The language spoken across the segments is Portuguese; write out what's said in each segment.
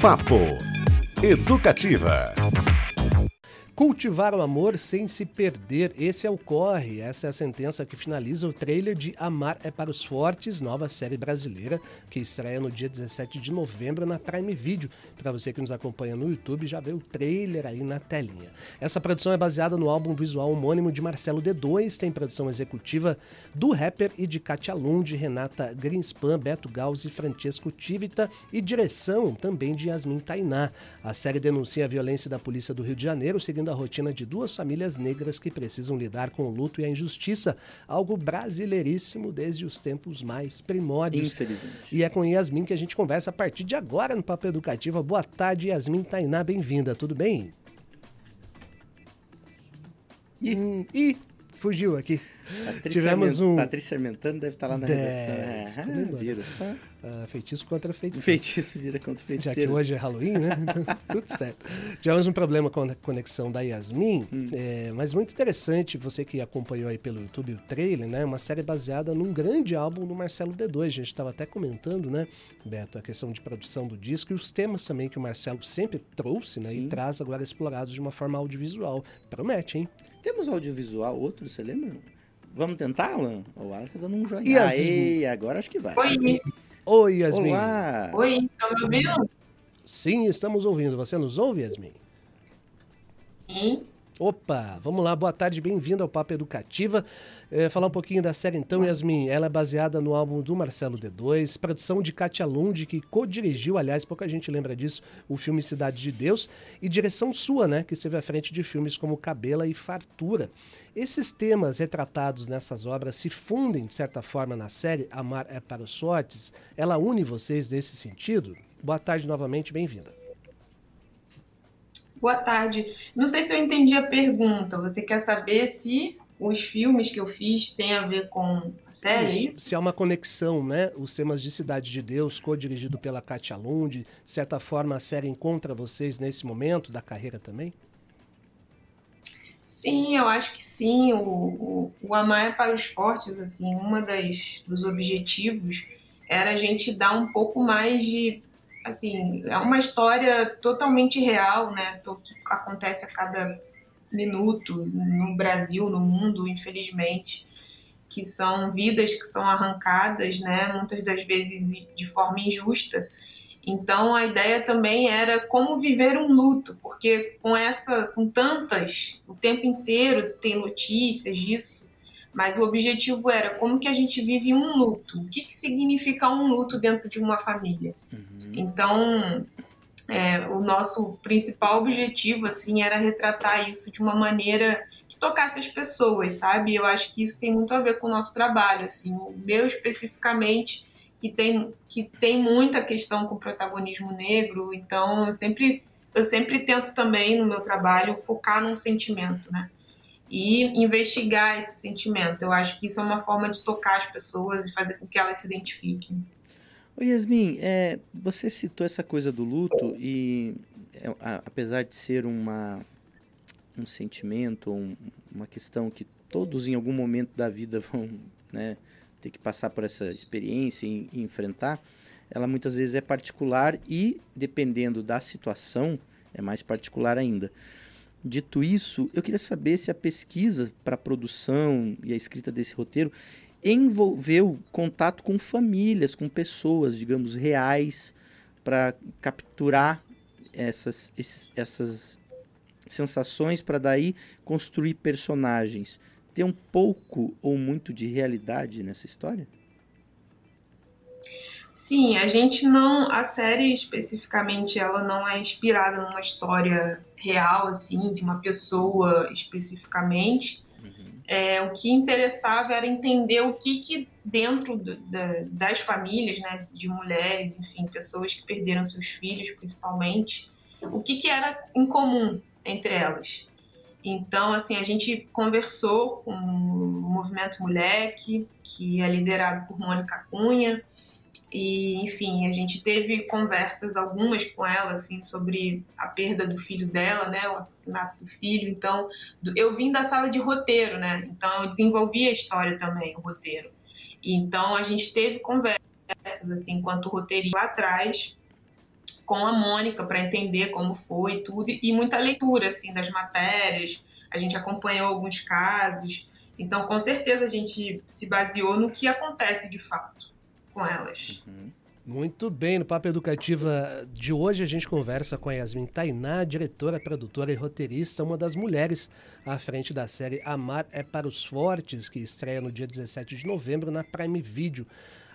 Papo Educativa. Cultivar o amor sem se perder, esse é o corre. Essa é a sentença que finaliza o trailer de Amar é para os Fortes, nova série brasileira que estreia no dia 17 de novembro na Prime Video. Para você que nos acompanha no YouTube, já vê o trailer aí na telinha. Essa produção é baseada no álbum visual homônimo de Marcelo D2, tem produção executiva do rapper e de Katia Lund, Renata Greenspan, Beto Gauss e Francesco Tivita e direção também de Yasmin Tainá. A série denuncia a violência da polícia do Rio de Janeiro, seguindo a rotina de duas famílias negras que precisam lidar com o luto e a injustiça, algo brasileiríssimo desde os tempos mais primórdios. Infelizmente. E é com Yasmin que a gente conversa a partir de agora no Papo Educativa. Boa tarde, Yasmin Tainá, bem-vinda, tudo bem? E, hum, e fugiu aqui. Patrícia Tivemos um. Patrícia Armentano deve estar lá na redação. É, Ficou ah, vira. Ah, feitiço contra feitiço. Feitiço vira contra Já feiticeiro. que hoje é Halloween, né? Tudo certo. Tivemos um problema com a conexão da Yasmin, Hum. é, mas muito interessante, você que acompanhou aí pelo YouTube o trailer, né? Uma série baseada num grande álbum do Marcelo D2. A gente estava até comentando, né, Beto, a questão de produção do disco e os temas também que o Marcelo sempre trouxe, né? E Sim. traz agora explorados de uma forma audiovisual. Promete, hein? Temos audiovisual, outro, você lembra? Vamos tentar, Alan? O Alan tá dando um joinha. Yasmin. Aê, agora acho que vai. Oi, Oi, Yasmin. Olá! oi, estão me ouvindo? Sim, estamos ouvindo. Você nos ouve, Yasmin? Sim. Opa, vamos lá, boa tarde, bem-vindo ao Papo Educativa. É, falar um pouquinho da série então, Yasmin. Ela é baseada no álbum do Marcelo D2, produção de Katia Lund, que co-dirigiu, aliás, pouca gente lembra disso, o filme Cidade de Deus, e direção sua, né, que esteve à frente de filmes como Cabela e Fartura. Esses temas retratados nessas obras se fundem, de certa forma, na série Amar é para os Fortes? Ela une vocês nesse sentido? Boa tarde novamente, bem-vinda. Boa tarde. Não sei se eu entendi a pergunta. Você quer saber se os filmes que eu fiz têm a ver com a série, é? Se há uma conexão, né? Os temas de Cidade de Deus, co-dirigido pela Katia Lund, de certa forma a série encontra vocês nesse momento da carreira também? Sim, eu acho que sim. O, o, o Amar é para os Fortes, assim, uma das dos objetivos era a gente dar um pouco mais de, assim, é uma história totalmente real, né? Que acontece a cada minuto no Brasil, no mundo, infelizmente, que são vidas que são arrancadas, né? Muitas das vezes de forma injusta. Então a ideia também era como viver um luto, porque com essa, com tantas, o tempo inteiro tem notícias disso, mas o objetivo era como que a gente vive um luto, o que, que significa um luto dentro de uma família. Uhum. Então é, o nosso principal objetivo assim era retratar isso de uma maneira que tocasse as pessoas, sabe? Eu acho que isso tem muito a ver com o nosso trabalho, assim, o meu especificamente que tem, que tem muita questão com o protagonismo negro, então eu sempre, eu sempre tento também no meu trabalho focar num sentimento, né? E investigar esse sentimento. Eu acho que isso é uma forma de tocar as pessoas e fazer com que elas se identifiquem. Ô Yasmin, é, você citou essa coisa do luto e é, a- apesar de ser uma, um sentimento, um- uma questão que todos em algum momento da vida vão né, ter que passar por essa experiência e, e enfrentar, ela muitas vezes é particular e, dependendo da situação, é mais particular ainda. Dito isso, eu queria saber se a pesquisa para a produção e a escrita desse roteiro envolveu contato com famílias, com pessoas, digamos, reais, para capturar essas, es- essas sensações, para daí construir personagens. Tem um pouco ou muito de realidade nessa história? Sim, a gente não. A série especificamente, ela não é inspirada numa história real, assim, de uma pessoa especificamente. É, o que interessava era entender o que, que dentro do- da- das famílias, né, de mulheres, enfim, pessoas que perderam seus filhos, principalmente, o que, que era em comum entre elas. Então, assim, a gente conversou com o Movimento Moleque, que é liderado por Mônica Cunha, e, enfim, a gente teve conversas, algumas com ela, assim, sobre a perda do filho dela, né, o assassinato do filho. Então, eu vim da sala de roteiro, né, então eu desenvolvi a história também, o roteiro. Então, a gente teve conversas, assim, enquanto roteirista lá atrás, com a Mônica para entender como foi tudo e muita leitura assim das matérias. A gente acompanhou alguns casos. Então, com certeza a gente se baseou no que acontece de fato com elas. Uhum. Muito bem, no Papo Educativa de hoje a gente conversa com a Yasmin Tainá, diretora, produtora e roteirista, uma das mulheres à frente da série Amar é para os Fortes, que estreia no dia 17 de novembro na Prime Video.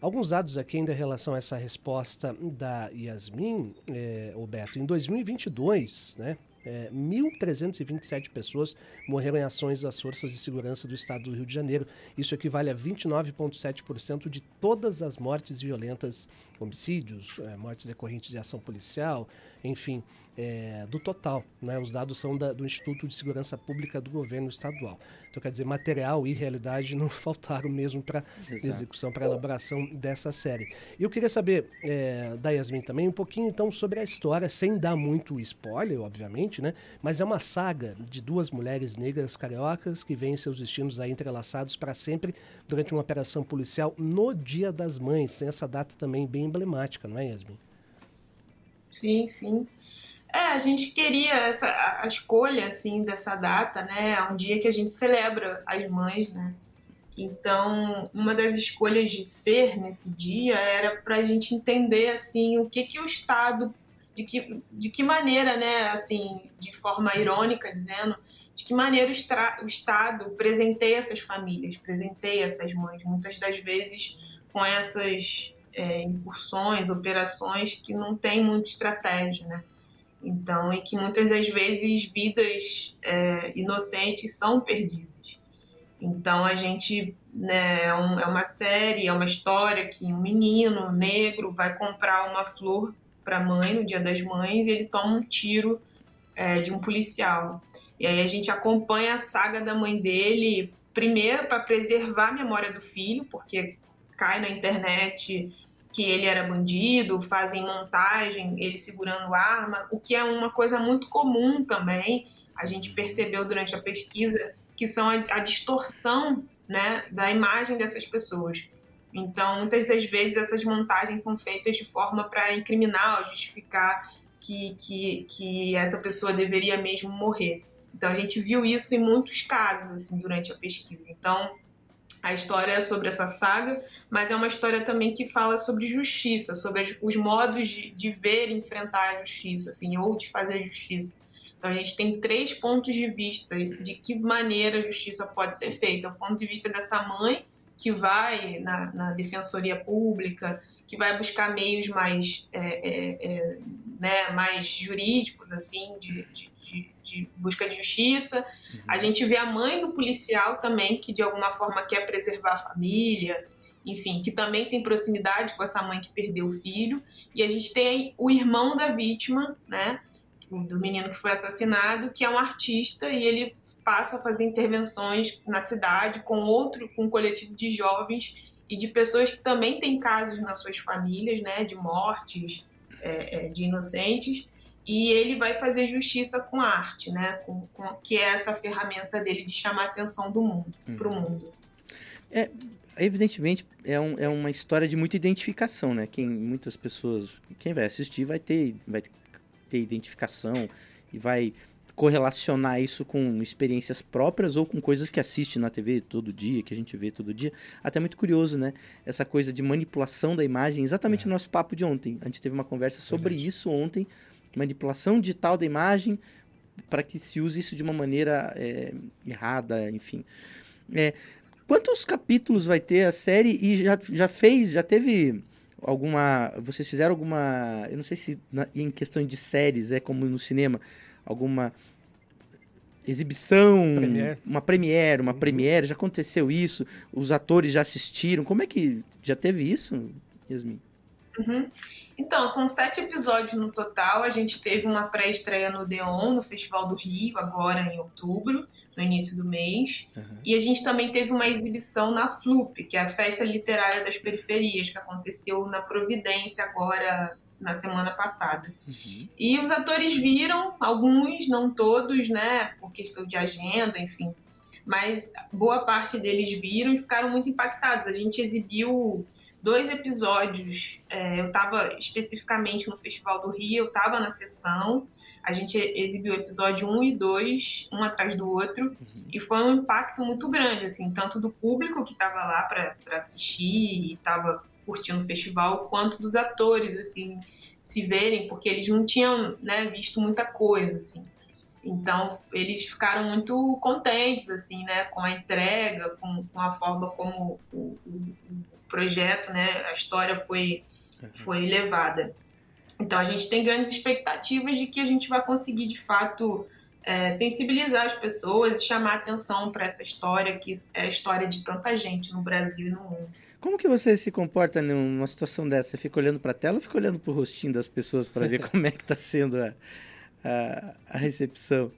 Alguns dados aqui ainda em relação a essa resposta da Yasmin, é, Roberto. Em 2022, né, é, 1.327 pessoas morreram em ações das forças de segurança do estado do Rio de Janeiro. Isso equivale a 29,7% de todas as mortes violentas, homicídios, é, mortes decorrentes de ação policial, enfim, é, do total. Né? Os dados são da, do Instituto de Segurança Pública do Governo Estadual. Então, quer dizer, material e realidade não faltaram mesmo para execução, para elaboração dessa série. E eu queria saber é, da Yasmin também um pouquinho então sobre a história, sem dar muito spoiler, obviamente, né? Mas é uma saga de duas mulheres negras cariocas que veem seus destinos aí entrelaçados para sempre durante uma operação policial no Dia das Mães. Tem essa data também bem emblemática, não é, Yasmin? Sim, sim. É, a gente queria essa, a escolha, assim, dessa data, né? É um dia que a gente celebra as mães, né? Então, uma das escolhas de ser nesse dia era para a gente entender, assim, o que que o Estado, de que, de que maneira, né, assim, de forma irônica, dizendo, de que maneira o, o Estado presenteia essas famílias, presenteia essas mães, muitas das vezes com essas é, incursões, operações que não tem muita estratégia, né? Então, e que muitas das vezes vidas é, inocentes são perdidas. Então, a gente né, é, um, é uma série, é uma história que um menino negro vai comprar uma flor para a mãe no Dia das Mães e ele toma um tiro é, de um policial. E aí a gente acompanha a saga da mãe dele, primeiro para preservar a memória do filho, porque cai na internet que ele era bandido, fazem montagem, ele segurando arma, o que é uma coisa muito comum também. A gente percebeu durante a pesquisa que são a, a distorção né, da imagem dessas pessoas. Então, muitas das vezes essas montagens são feitas de forma para incriminar justificar que, que, que essa pessoa deveria mesmo morrer. Então, a gente viu isso em muitos casos assim, durante a pesquisa. Então, a história é sobre essa saga, mas é uma história também que fala sobre justiça, sobre os modos de, de ver e enfrentar a justiça, assim, ou de fazer justiça. Então a gente tem três pontos de vista de que maneira a justiça pode ser feita. O ponto de vista dessa mãe que vai na, na defensoria pública, que vai buscar meios mais, é, é, é, né, mais jurídicos, assim, de, de de, de busca de justiça. Uhum. A gente vê a mãe do policial também, que de alguma forma quer preservar a família, enfim, que também tem proximidade com essa mãe que perdeu o filho. E a gente tem o irmão da vítima, né? Do menino que foi assassinado, que é um artista e ele passa a fazer intervenções na cidade com outro, com um coletivo de jovens e de pessoas que também têm casos nas suas famílias, né, de mortes, é, é, de inocentes e ele vai fazer justiça com arte, né? Com, com, que é essa ferramenta dele de chamar a atenção do mundo, uhum. para o mundo. É, evidentemente, é, um, é uma história de muita identificação, né? Quem, muitas pessoas, quem vai assistir vai ter, vai ter identificação e vai correlacionar isso com experiências próprias ou com coisas que assiste na TV todo dia, que a gente vê todo dia. Até muito curioso, né? Essa coisa de manipulação da imagem, exatamente é. no nosso papo de ontem. A gente teve uma conversa sobre Verdade. isso ontem manipulação digital da imagem para que se use isso de uma maneira é, errada, enfim. É, quantos capítulos vai ter a série e já, já fez, já teve alguma, vocês fizeram alguma, eu não sei se na, em questão de séries é como no cinema, alguma exibição, uma premiere, uma uhum. premiere, já aconteceu isso, os atores já assistiram, como é que já teve isso, Yasmin? Uhum. Então, são sete episódios no total. A gente teve uma pré-estreia no Deon, no Festival do Rio, agora em outubro, no início do mês. Uhum. E a gente também teve uma exibição na FLUP, que é a Festa Literária das Periferias, que aconteceu na Providência agora na semana passada. Uhum. E os atores viram, alguns, não todos, né, por questão de agenda, enfim. Mas boa parte deles viram e ficaram muito impactados. A gente exibiu dois episódios. É, eu estava especificamente no Festival do Rio, eu estava na sessão. A gente exibiu o episódio 1 e 2, um atrás do outro, uhum. e foi um impacto muito grande, assim, tanto do público que estava lá para assistir e estava curtindo o festival, quanto dos atores, assim, se verem, porque eles não tinham né, visto muita coisa, assim. Então, eles ficaram muito contentes, assim, né, com a entrega, com, com a forma como o, o, o, projeto, né, a história foi, foi levada. Então, a gente tem grandes expectativas de que a gente vai conseguir, de fato, é, sensibilizar as pessoas e chamar atenção para essa história, que é a história de tanta gente no Brasil e no mundo. Como que você se comporta numa situação dessa? Você fica olhando para a tela ou fica olhando para o rostinho das pessoas para ver como é que está sendo a, a, a, recepção?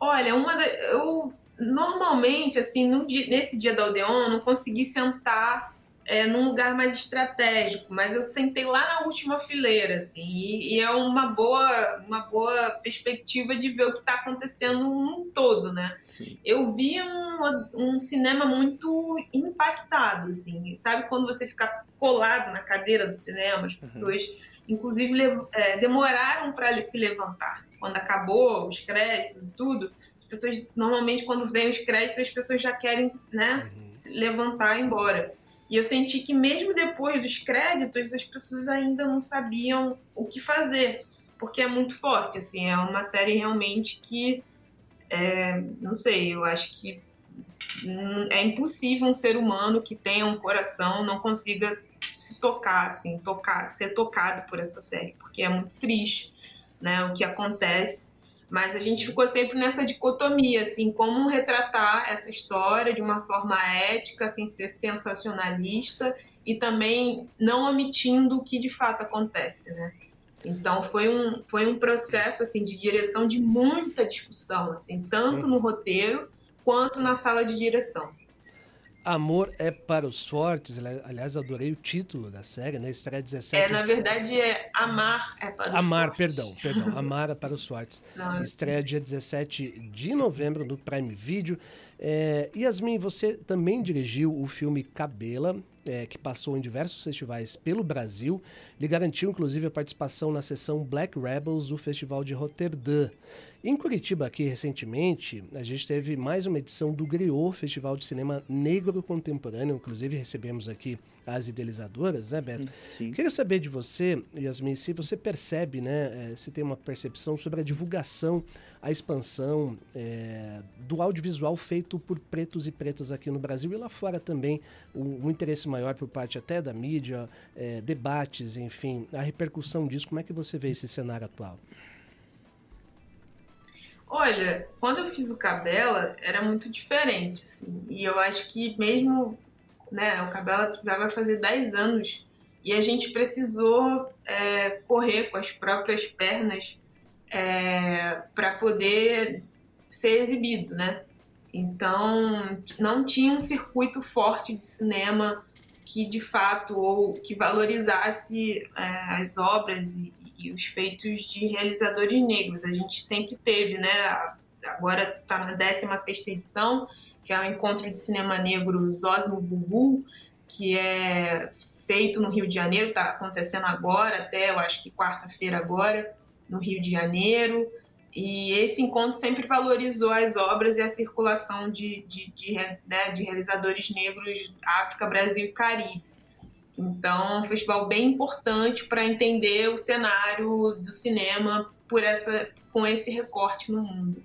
Olha, uma da, eu normalmente assim dia, nesse dia da Odeon eu não consegui sentar é, num lugar mais estratégico, mas eu sentei lá na última fileira, assim, e, e é uma boa, uma boa perspectiva de ver o que está acontecendo no todo, né? Sim. Eu vi um, um cinema muito impactado, assim, sabe quando você fica colado na cadeira do cinema, as uhum. pessoas, uhum. inclusive, é, demoraram para se levantar. Quando acabou os créditos e tudo, pessoas, normalmente, quando vem os créditos, as pessoas já querem, né, uhum. se levantar e ir embora. E eu senti que mesmo depois dos créditos, as pessoas ainda não sabiam o que fazer, porque é muito forte, assim, é uma série realmente que, é, não sei, eu acho que é impossível um ser humano que tenha um coração não consiga se tocar, assim, tocar, ser tocado por essa série, porque é muito triste, né, o que acontece mas a gente ficou sempre nessa dicotomia, assim, como retratar essa história de uma forma ética, sem ser sensacionalista e também não omitindo o que de fato acontece, né? Então foi um, foi um processo assim de direção de muita discussão, assim, tanto no roteiro quanto na sala de direção. Amor é para os fortes. Aliás, adorei o título da série, né? Estreia 17. É, na verdade é Amar é para os Amar, fortes. perdão, perdão. Amar é para os fortes. Não, Estreia dia 17 de novembro no Prime Video. É, Yasmin, você também dirigiu o filme Cabela, é, que passou em diversos festivais pelo Brasil. Ele garantiu, inclusive, a participação na sessão Black Rebels do Festival de Roterdã. Em Curitiba, aqui recentemente, a gente teve mais uma edição do Griot, Festival de Cinema Negro Contemporâneo. Inclusive, recebemos aqui as idealizadoras, né, Beto? Sim. Queria saber de você, Yasmin, se você percebe, né, eh, se tem uma percepção sobre a divulgação, a expansão é, do audiovisual feito por pretos e pretas aqui no Brasil e lá fora também, um, um interesse maior por parte até da mídia, é, debates, enfim, a repercussão disso. Como é que você vê esse cenário atual? Olha, quando eu fiz o Cabela, era muito diferente, assim, e eu acho que mesmo, né, o Cabela já vai fazer 10 anos, e a gente precisou é, correr com as próprias pernas é, para poder ser exibido, né? Então, não tinha um circuito forte de cinema que, de fato, ou que valorizasse é, as obras e, e os feitos de realizadores negros. A gente sempre teve, né? Agora está na 16 edição, que é o Encontro de Cinema Negro Zosmo Bubu, que é feito no Rio de Janeiro, está acontecendo agora, até eu acho que quarta-feira agora, no Rio de Janeiro. E esse encontro sempre valorizou as obras e a circulação de, de, de, né, de realizadores negros África, Brasil e Caribe. Então, é um festival bem importante para entender o cenário do cinema por essa, com esse recorte no mundo.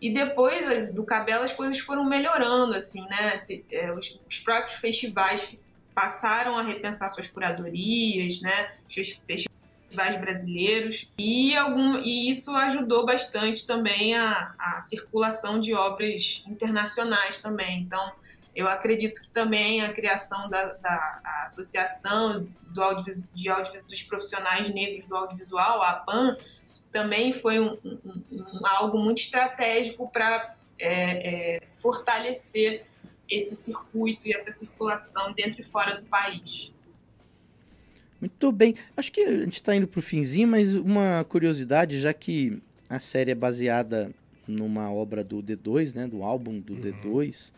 E depois do Cabela as coisas foram melhorando, assim, né? É, os, os próprios festivais passaram a repensar suas curadorias, né? Os festivais brasileiros e algum e isso ajudou bastante também a, a circulação de obras internacionais também. Então eu acredito que também a criação da, da associação do audiovisual, de audiovisual, dos profissionais negros do audiovisual, a APAN, também foi um, um, um, algo muito estratégico para é, é, fortalecer esse circuito e essa circulação dentro e fora do país. Muito bem. Acho que a gente está indo para o finzinho, mas uma curiosidade, já que a série é baseada numa obra do D2, né, do álbum do uhum. D2,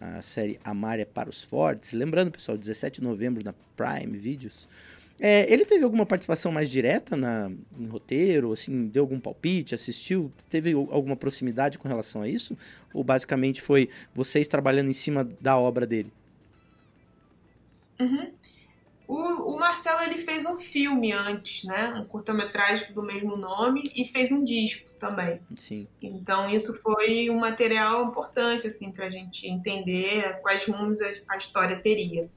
a série Amar é para os Fortes. Lembrando, pessoal, 17 de novembro na Prime Videos. É, ele teve alguma participação mais direta na, em roteiro? Assim, deu algum palpite? Assistiu? Teve alguma proximidade com relação a isso? Ou basicamente foi vocês trabalhando em cima da obra dele? Uhum. O, o, Marcelo ele fez um filme antes, né? Um curta-metragem do mesmo nome e fez um disco também. Sim. Então isso foi um material importante assim para a gente entender quais rumos a, a história teria.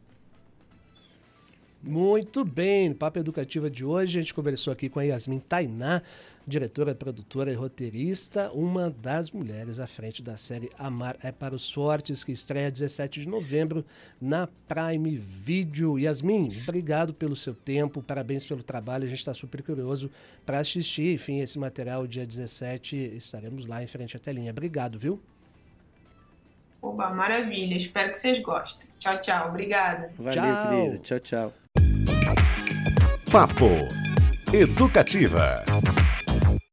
Muito bem, no Papo Educativa de hoje a gente conversou aqui com a Yasmin Tainá, diretora, produtora e roteirista, uma das mulheres à frente da série Amar é para os Fortes, que estreia 17 de novembro na Prime Video. Yasmin, obrigado pelo seu tempo, parabéns pelo trabalho, a gente está super curioso para assistir, enfim, esse material dia 17, estaremos lá em frente à telinha. Obrigado, viu? Oba, maravilha, espero que vocês gostem. Tchau, tchau, obrigada. Valeu, tchau. querida. Tchau, tchau. Papo Educativa.